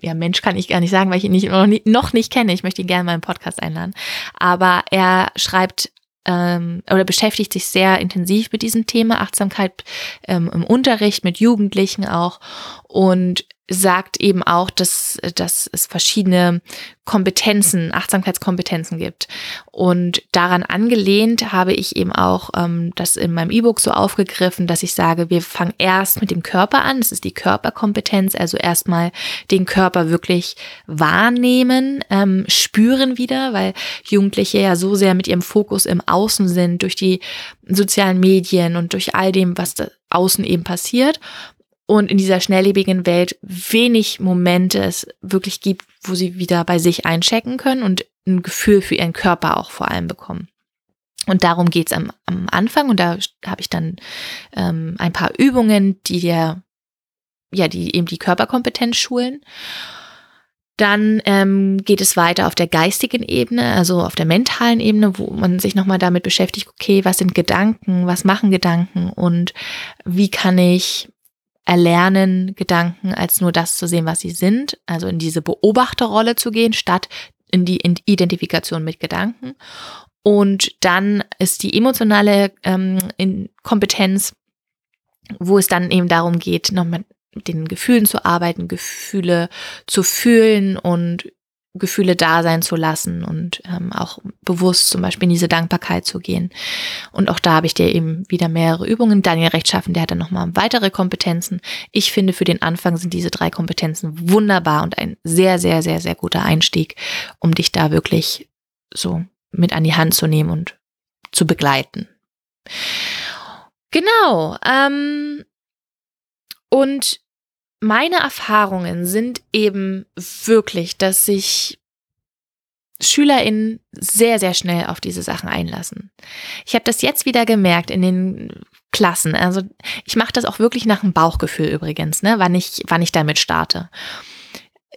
ja, Mensch kann ich gar nicht sagen, weil ich ihn nicht, noch, nicht, noch nicht kenne. Ich möchte ihn gerne mal im Podcast einladen. Aber er schreibt ähm, oder beschäftigt sich sehr intensiv mit diesem Thema Achtsamkeit ähm, im Unterricht, mit Jugendlichen auch. Und sagt eben auch, dass, dass es verschiedene Kompetenzen, Achtsamkeitskompetenzen gibt. Und daran angelehnt habe ich eben auch ähm, das in meinem E-Book so aufgegriffen, dass ich sage, wir fangen erst mit dem Körper an. Das ist die Körperkompetenz, also erstmal den Körper wirklich wahrnehmen, ähm, spüren wieder, weil Jugendliche ja so sehr mit ihrem Fokus im Außen sind, durch die sozialen Medien und durch all dem, was da außen eben passiert und in dieser schnelllebigen Welt wenig Momente es wirklich gibt, wo sie wieder bei sich einchecken können und ein Gefühl für ihren Körper auch vor allem bekommen. Und darum geht's am, am Anfang und da habe ich dann ähm, ein paar Übungen, die der, ja, die eben die Körperkompetenz schulen. Dann ähm, geht es weiter auf der geistigen Ebene, also auf der mentalen Ebene, wo man sich nochmal damit beschäftigt, okay, was sind Gedanken, was machen Gedanken und wie kann ich erlernen, Gedanken als nur das zu sehen, was sie sind, also in diese Beobachterrolle zu gehen, statt in die Identifikation mit Gedanken. Und dann ist die emotionale ähm, Kompetenz, wo es dann eben darum geht, noch mit den Gefühlen zu arbeiten, Gefühle zu fühlen und Gefühle da sein zu lassen und ähm, auch bewusst zum Beispiel in diese Dankbarkeit zu gehen. Und auch da habe ich dir eben wieder mehrere Übungen. Daniel Rechtschaffen, der hat dann nochmal weitere Kompetenzen. Ich finde, für den Anfang sind diese drei Kompetenzen wunderbar und ein sehr, sehr, sehr, sehr guter Einstieg, um dich da wirklich so mit an die Hand zu nehmen und zu begleiten. Genau. Ähm, und meine Erfahrungen sind eben wirklich, dass sich SchülerInnen sehr, sehr schnell auf diese Sachen einlassen. Ich habe das jetzt wieder gemerkt in den Klassen. Also ich mache das auch wirklich nach dem Bauchgefühl übrigens, ne, wann ich, wann ich damit starte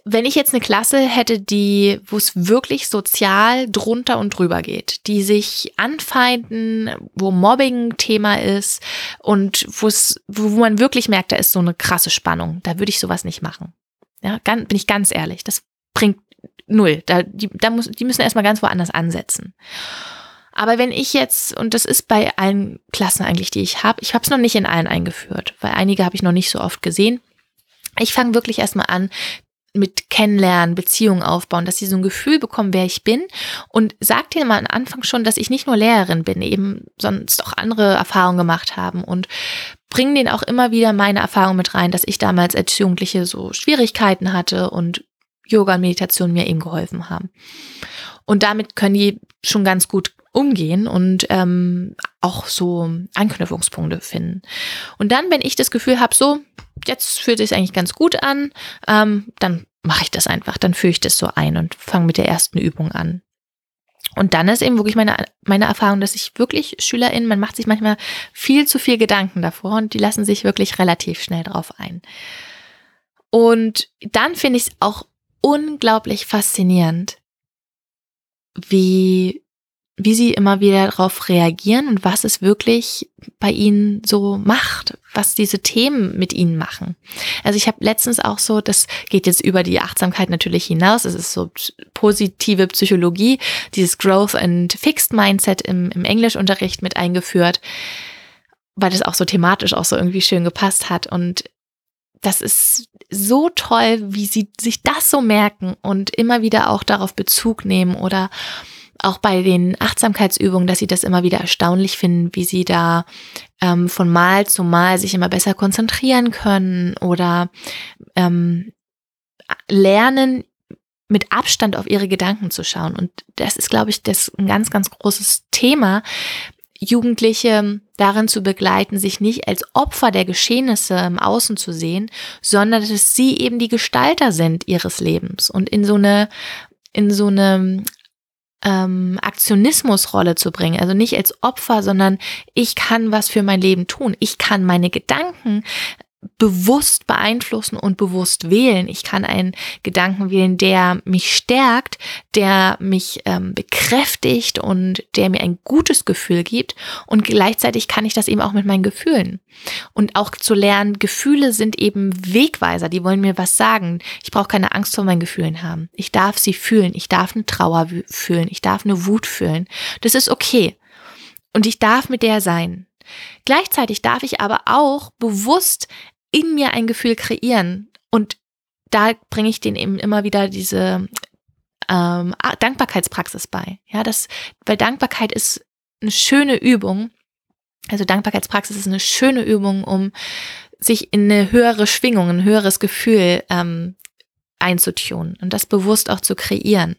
wenn ich jetzt eine Klasse hätte, die, wo es wirklich sozial drunter und drüber geht, die sich anfeinden, wo Mobbing Thema ist und wo es, wo man wirklich merkt, da ist so eine krasse Spannung, da würde ich sowas nicht machen. Ja, ganz, bin ich ganz ehrlich, das bringt null. Da, die, da muss, die müssen erstmal ganz woanders ansetzen. Aber wenn ich jetzt, und das ist bei allen Klassen eigentlich, die ich habe, ich habe es noch nicht in allen eingeführt, weil einige habe ich noch nicht so oft gesehen. Ich fange wirklich erstmal an, mit Kennenlernen, Beziehungen aufbauen, dass sie so ein Gefühl bekommen, wer ich bin. Und sagt dir mal am Anfang schon, dass ich nicht nur Lehrerin bin, eben sonst auch andere Erfahrungen gemacht haben und bringen denen auch immer wieder meine Erfahrung mit rein, dass ich damals als Jugendliche so Schwierigkeiten hatte und Yoga und Meditation mir eben geholfen haben. Und damit können die schon ganz gut umgehen und ähm, auch so Anknüpfungspunkte finden. Und dann, wenn ich das Gefühl habe, so, jetzt fühlt sich eigentlich ganz gut an, ähm, dann mache ich das einfach, dann führe ich das so ein und fange mit der ersten Übung an. Und dann ist eben wirklich meine, meine Erfahrung, dass ich wirklich SchülerInnen, man macht sich manchmal viel zu viel Gedanken davor und die lassen sich wirklich relativ schnell drauf ein. Und dann finde ich es auch unglaublich faszinierend, wie wie sie immer wieder darauf reagieren und was es wirklich bei ihnen so macht, was diese Themen mit ihnen machen. Also ich habe letztens auch so, das geht jetzt über die Achtsamkeit natürlich hinaus, es ist so positive Psychologie, dieses Growth and Fixed Mindset im, im Englischunterricht mit eingeführt, weil das auch so thematisch auch so irgendwie schön gepasst hat und das ist so toll, wie sie sich das so merken und immer wieder auch darauf Bezug nehmen oder auch bei den Achtsamkeitsübungen, dass sie das immer wieder erstaunlich finden, wie sie da ähm, von Mal zu Mal sich immer besser konzentrieren können oder ähm, lernen, mit Abstand auf ihre Gedanken zu schauen. Und das ist, glaube ich, das ein ganz, ganz großes Thema, Jugendliche darin zu begleiten, sich nicht als Opfer der Geschehnisse im Außen zu sehen, sondern dass sie eben die Gestalter sind ihres Lebens und in so eine in so eine ähm, Aktionismusrolle zu bringen. Also nicht als Opfer, sondern ich kann was für mein Leben tun. Ich kann meine Gedanken bewusst beeinflussen und bewusst wählen. Ich kann einen Gedanken wählen, der mich stärkt, der mich ähm, bekräftigt und der mir ein gutes Gefühl gibt. Und gleichzeitig kann ich das eben auch mit meinen Gefühlen. Und auch zu lernen, Gefühle sind eben Wegweiser, die wollen mir was sagen. Ich brauche keine Angst vor meinen Gefühlen haben. Ich darf sie fühlen. Ich darf eine Trauer fühlen. Ich darf eine Wut fühlen. Das ist okay. Und ich darf mit der sein. Gleichzeitig darf ich aber auch bewusst in mir ein Gefühl kreieren und da bringe ich denen eben immer wieder diese ähm, Dankbarkeitspraxis bei. Ja, das, weil Dankbarkeit ist eine schöne Übung. Also Dankbarkeitspraxis ist eine schöne Übung, um sich in eine höhere Schwingung, ein höheres Gefühl ähm, einzutun und das bewusst auch zu kreieren.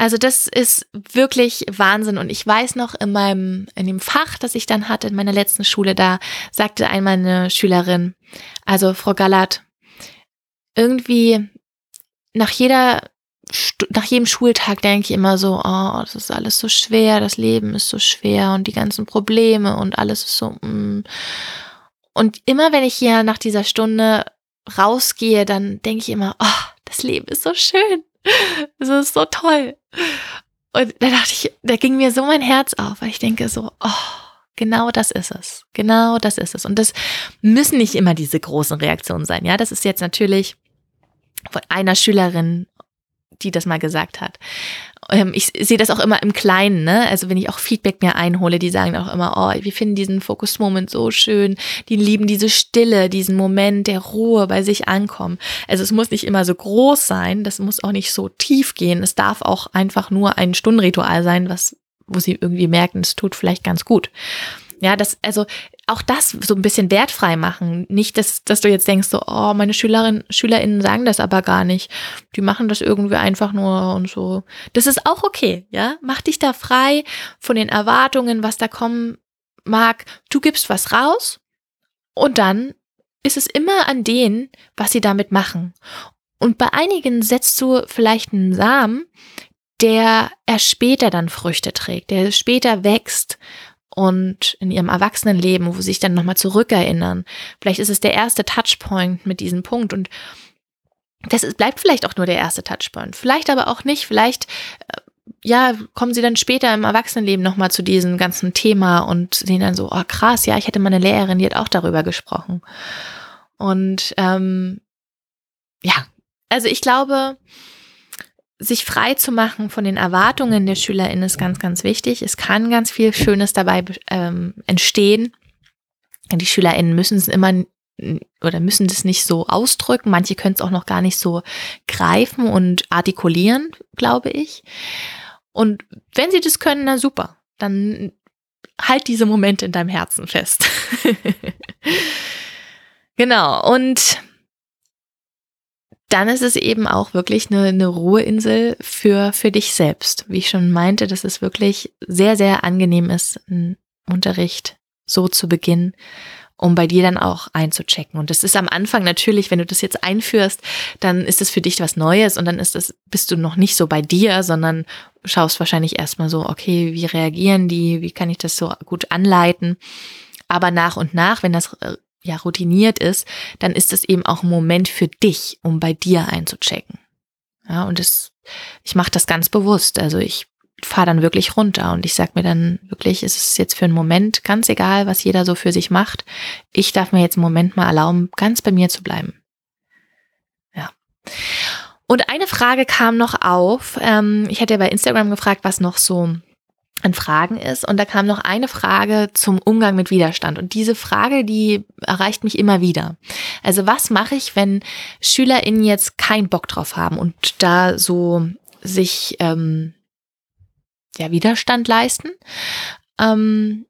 Also das ist wirklich Wahnsinn. Und ich weiß noch in meinem, in dem Fach, das ich dann hatte in meiner letzten Schule, da sagte einmal eine Schülerin, also Frau Gallert, irgendwie nach jeder, nach jedem Schultag denke ich immer so, oh, das ist alles so schwer, das Leben ist so schwer und die ganzen Probleme und alles ist so, mm. Und immer wenn ich hier nach dieser Stunde rausgehe, dann denke ich immer, oh, das Leben ist so schön. Es ist so toll. Und da dachte ich, da ging mir so mein Herz auf, weil ich denke so, oh, genau das ist es. Genau das ist es. Und das müssen nicht immer diese großen Reaktionen sein. Ja, das ist jetzt natürlich von einer Schülerin die das mal gesagt hat. Ähm, ich sehe das auch immer im Kleinen, ne? Also wenn ich auch Feedback mir einhole, die sagen auch immer, oh, wir finden diesen Focus Moment so schön. Die lieben diese Stille, diesen Moment der Ruhe bei sich ankommen. Also es muss nicht immer so groß sein, das muss auch nicht so tief gehen. Es darf auch einfach nur ein Stundenritual sein, was wo sie irgendwie merken, es tut vielleicht ganz gut. Ja, das, also auch das so ein bisschen wertfrei machen. Nicht, dass, dass du jetzt denkst, so, oh, meine Schülerinnen, SchülerInnen sagen das aber gar nicht. Die machen das irgendwie einfach nur und so. Das ist auch okay, ja. Mach dich da frei von den Erwartungen, was da kommen mag. Du gibst was raus und dann ist es immer an denen, was sie damit machen. Und bei einigen setzt du vielleicht einen Samen, der erst später dann Früchte trägt, der später wächst und in ihrem Erwachsenenleben, wo sie sich dann nochmal zurückerinnern. Vielleicht ist es der erste Touchpoint mit diesem Punkt und das ist, bleibt vielleicht auch nur der erste Touchpoint. Vielleicht aber auch nicht. Vielleicht, äh, ja, kommen sie dann später im Erwachsenenleben nochmal zu diesem ganzen Thema und sehen dann so, oh krass, ja, ich hatte mal eine Lehrerin, die hat auch darüber gesprochen. Und ähm, ja, also ich glaube, sich frei zu machen von den Erwartungen der SchülerInnen ist ganz, ganz wichtig. Es kann ganz viel Schönes dabei ähm, entstehen. Die SchülerInnen müssen es immer oder müssen das nicht so ausdrücken. Manche können es auch noch gar nicht so greifen und artikulieren, glaube ich. Und wenn sie das können, na super. Dann halt diese Momente in deinem Herzen fest. *laughs* genau. Und dann ist es eben auch wirklich eine, eine Ruheinsel für, für dich selbst. Wie ich schon meinte, dass es wirklich sehr, sehr angenehm ist, einen Unterricht so zu beginnen, um bei dir dann auch einzuchecken. Und das ist am Anfang natürlich, wenn du das jetzt einführst, dann ist es für dich was Neues und dann ist das, bist du noch nicht so bei dir, sondern schaust wahrscheinlich erstmal so, okay, wie reagieren die, wie kann ich das so gut anleiten? Aber nach und nach, wenn das äh, ja routiniert ist, dann ist es eben auch ein Moment für dich, um bei dir einzuchecken. Ja, und das, ich mache das ganz bewusst. Also ich fahre dann wirklich runter und ich sag mir dann wirklich, ist es jetzt für einen Moment ganz egal, was jeder so für sich macht. Ich darf mir jetzt einen Moment mal erlauben, ganz bei mir zu bleiben. Ja. Und eine Frage kam noch auf. Ähm, ich hatte ja bei Instagram gefragt, was noch so an Fragen ist. Und da kam noch eine Frage zum Umgang mit Widerstand. Und diese Frage, die erreicht mich immer wieder. Also was mache ich, wenn SchülerInnen jetzt keinen Bock drauf haben und da so sich ähm, ja, Widerstand leisten? Ähm,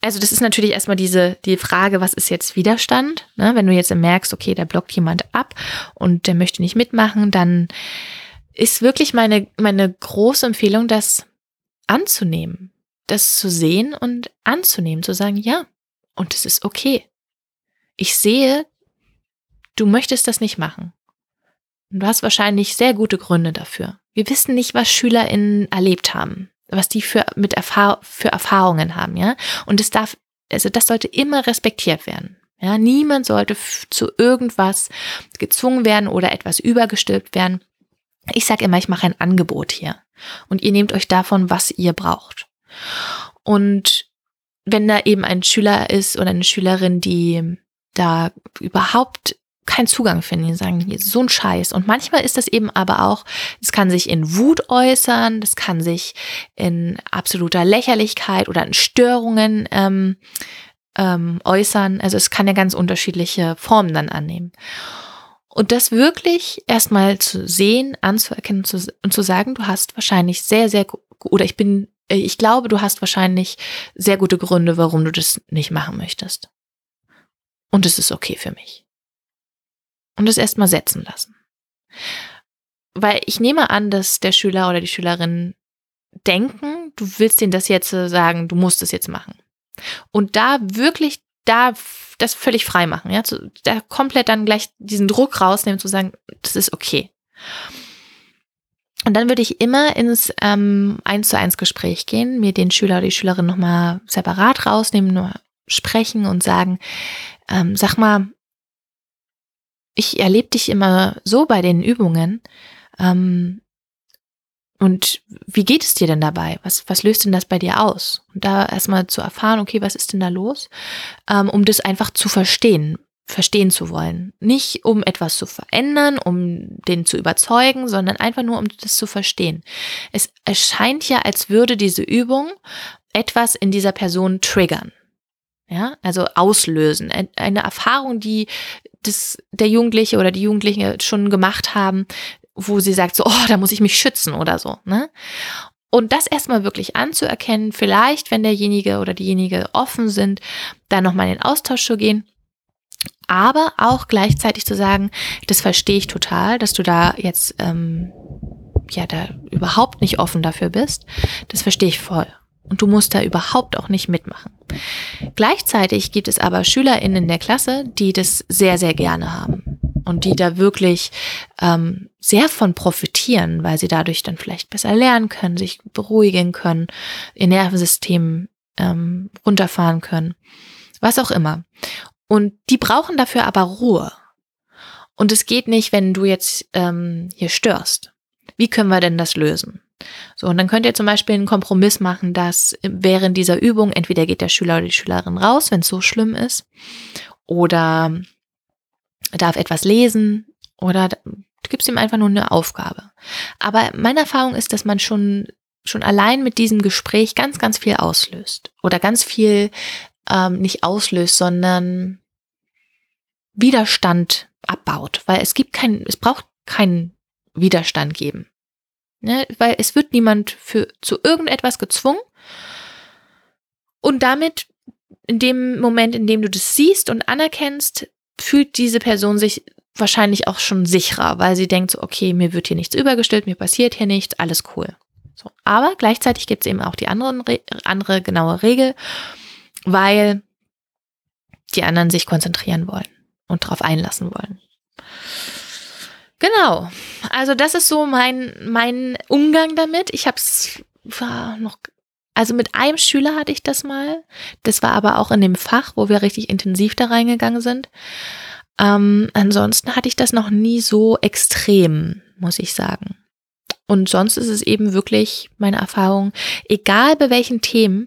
also das ist natürlich erstmal diese die Frage, was ist jetzt Widerstand? Ne? Wenn du jetzt merkst, okay, da blockt jemand ab und der möchte nicht mitmachen, dann ist wirklich meine, meine große Empfehlung, dass anzunehmen, das zu sehen und anzunehmen, zu sagen, ja, und es ist okay. Ich sehe, du möchtest das nicht machen. Und du hast wahrscheinlich sehr gute Gründe dafür. Wir wissen nicht, was SchülerInnen erlebt haben, was die für, mit Erfahr für Erfahrungen haben, ja. Und es darf, also das sollte immer respektiert werden. Ja, niemand sollte zu irgendwas gezwungen werden oder etwas übergestülpt werden. Ich sage immer, ich mache ein Angebot hier und ihr nehmt euch davon, was ihr braucht. Und wenn da eben ein Schüler ist oder eine Schülerin, die da überhaupt keinen Zugang finden, die sagen, so ein Scheiß. Und manchmal ist das eben aber auch, es kann sich in Wut äußern, das kann sich in absoluter Lächerlichkeit oder in Störungen ähm, ähm, äußern. Also es kann ja ganz unterschiedliche Formen dann annehmen. Und das wirklich erstmal zu sehen, anzuerkennen zu, und zu sagen, du hast wahrscheinlich sehr, sehr, oder ich bin, äh, ich glaube, du hast wahrscheinlich sehr gute Gründe, warum du das nicht machen möchtest. Und es ist okay für mich. Und es erstmal setzen lassen. Weil ich nehme an, dass der Schüler oder die Schülerin denken, du willst denen das jetzt sagen, du musst es jetzt machen. Und da wirklich da das völlig frei machen, ja, zu, da komplett dann gleich diesen Druck rausnehmen, zu sagen, das ist okay. Und dann würde ich immer ins ähm, 1 zu 1 Gespräch gehen, mir den Schüler oder die Schülerin nochmal separat rausnehmen, nur sprechen und sagen, ähm, sag mal, ich erlebe dich immer so bei den Übungen, ähm, und wie geht es dir denn dabei? Was, was löst denn das bei dir aus? Und da erstmal zu erfahren, okay, was ist denn da los? Ähm, um das einfach zu verstehen, verstehen zu wollen. Nicht um etwas zu verändern, um den zu überzeugen, sondern einfach nur, um das zu verstehen. Es erscheint ja, als würde diese Übung etwas in dieser Person triggern. Ja, also auslösen. Eine Erfahrung, die das, der Jugendliche oder die Jugendlichen schon gemacht haben, wo sie sagt, so, oh, da muss ich mich schützen oder so. Ne? Und das erstmal wirklich anzuerkennen, vielleicht, wenn derjenige oder diejenige offen sind, da nochmal in den Austausch zu gehen. Aber auch gleichzeitig zu sagen, das verstehe ich total, dass du da jetzt ähm, ja da überhaupt nicht offen dafür bist. Das verstehe ich voll. Und du musst da überhaupt auch nicht mitmachen. Gleichzeitig gibt es aber SchülerInnen in der Klasse, die das sehr, sehr gerne haben und die da wirklich ähm, sehr von profitieren, weil sie dadurch dann vielleicht besser lernen können, sich beruhigen können, ihr Nervensystem ähm, runterfahren können, was auch immer. Und die brauchen dafür aber Ruhe. Und es geht nicht, wenn du jetzt ähm, hier störst. Wie können wir denn das lösen? So, und dann könnt ihr zum Beispiel einen Kompromiss machen, dass während dieser Übung entweder geht der Schüler oder die Schülerin raus, wenn es so schlimm ist, oder darf etwas lesen oder du gibst ihm einfach nur eine Aufgabe. Aber meine Erfahrung ist, dass man schon, schon allein mit diesem Gespräch ganz, ganz viel auslöst. Oder ganz viel ähm, nicht auslöst, sondern Widerstand abbaut. Weil es gibt keinen, es braucht keinen Widerstand geben. Ne? Weil es wird niemand für, zu irgendetwas gezwungen. Und damit, in dem Moment, in dem du das siehst und anerkennst, fühlt diese Person sich wahrscheinlich auch schon sicherer, weil sie denkt so, okay, mir wird hier nichts übergestellt, mir passiert hier nichts, alles cool. So, aber gleichzeitig gibt es eben auch die anderen, andere genaue Regel, weil die anderen sich konzentrieren wollen und darauf einlassen wollen. Genau. Also das ist so mein, mein Umgang damit. Ich habe es noch, also mit einem Schüler hatte ich das mal. Das war aber auch in dem Fach, wo wir richtig intensiv da reingegangen sind. Ähm, ansonsten hatte ich das noch nie so extrem, muss ich sagen. Und sonst ist es eben wirklich meine Erfahrung, egal bei welchen Themen,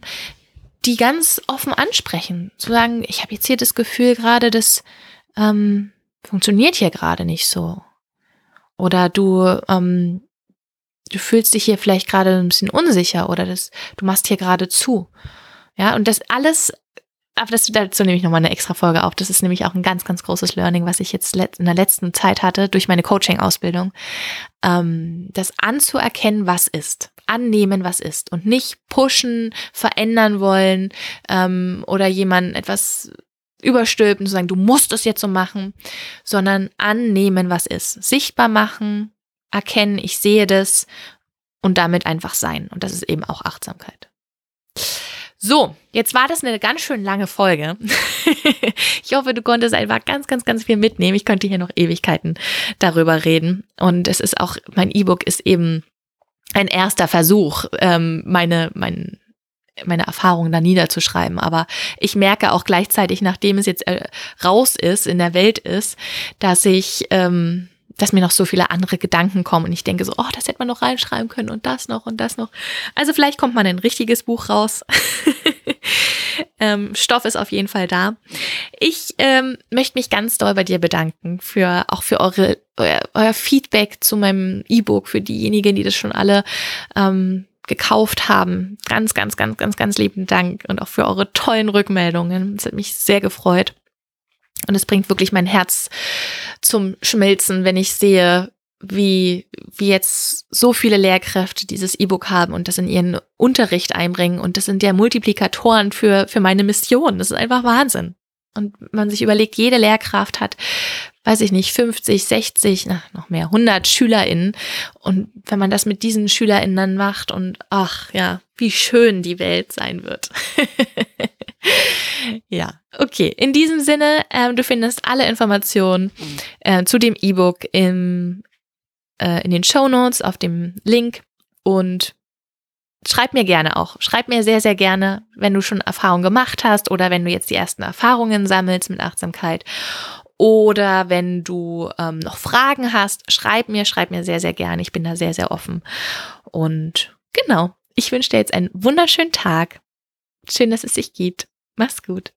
die ganz offen ansprechen. Zu sagen, ich habe jetzt hier das Gefühl gerade, das ähm, funktioniert hier gerade nicht so. Oder du, ähm, du fühlst dich hier vielleicht gerade ein bisschen unsicher oder das, du machst hier gerade zu. Ja, und das alles, aber das, dazu nehme ich nochmal eine extra Folge auf. Das ist nämlich auch ein ganz, ganz großes Learning, was ich jetzt in der letzten Zeit hatte durch meine Coaching-Ausbildung. Ähm, das anzuerkennen, was ist. Annehmen, was ist. Und nicht pushen, verändern wollen ähm, oder jemanden etwas überstülpen, zu sagen, du musst es jetzt so machen, sondern annehmen, was ist. Sichtbar machen, erkennen, ich sehe das und damit einfach sein. Und das ist eben auch Achtsamkeit. So, jetzt war das eine ganz schön lange Folge. *laughs* ich hoffe, du konntest einfach ganz, ganz, ganz viel mitnehmen. Ich könnte hier noch Ewigkeiten darüber reden. Und es ist auch, mein E-Book ist eben ein erster Versuch, ähm, meine, mein, meine Erfahrungen da niederzuschreiben. Aber ich merke auch gleichzeitig, nachdem es jetzt äh, raus ist, in der Welt ist, dass ich, ähm, dass mir noch so viele andere Gedanken kommen und ich denke so, oh, das hätte man noch reinschreiben können und das noch und das noch. Also vielleicht kommt mal ein richtiges Buch raus. *laughs* ähm, Stoff ist auf jeden Fall da. Ich ähm, möchte mich ganz doll bei dir bedanken für auch für eure euer, euer Feedback zu meinem E-Book für diejenigen, die das schon alle ähm, gekauft haben. Ganz, ganz, ganz, ganz, ganz lieben Dank und auch für eure tollen Rückmeldungen. Es hat mich sehr gefreut. Und es bringt wirklich mein Herz zum Schmelzen, wenn ich sehe, wie, wie jetzt so viele Lehrkräfte dieses E-Book haben und das in ihren Unterricht einbringen. Und das sind ja Multiplikatoren für, für meine Mission. Das ist einfach Wahnsinn. Und man sich überlegt, jede Lehrkraft hat, weiß ich nicht, 50, 60, na, noch mehr, 100 SchülerInnen. Und wenn man das mit diesen SchülerInnen dann macht und ach ja, wie schön die Welt sein wird. *laughs* ja, okay. In diesem Sinne, ähm, du findest alle Informationen äh, zu dem E-Book im äh, in den Show Notes auf dem Link und schreib mir gerne auch. Schreib mir sehr, sehr gerne, wenn du schon Erfahrungen gemacht hast oder wenn du jetzt die ersten Erfahrungen sammelst mit Achtsamkeit oder wenn du ähm, noch Fragen hast, schreib mir, schreib mir sehr, sehr gerne. Ich bin da sehr, sehr offen. Und genau, ich wünsche dir jetzt einen wunderschönen Tag. Schön, dass es dich gibt. Mach's gut.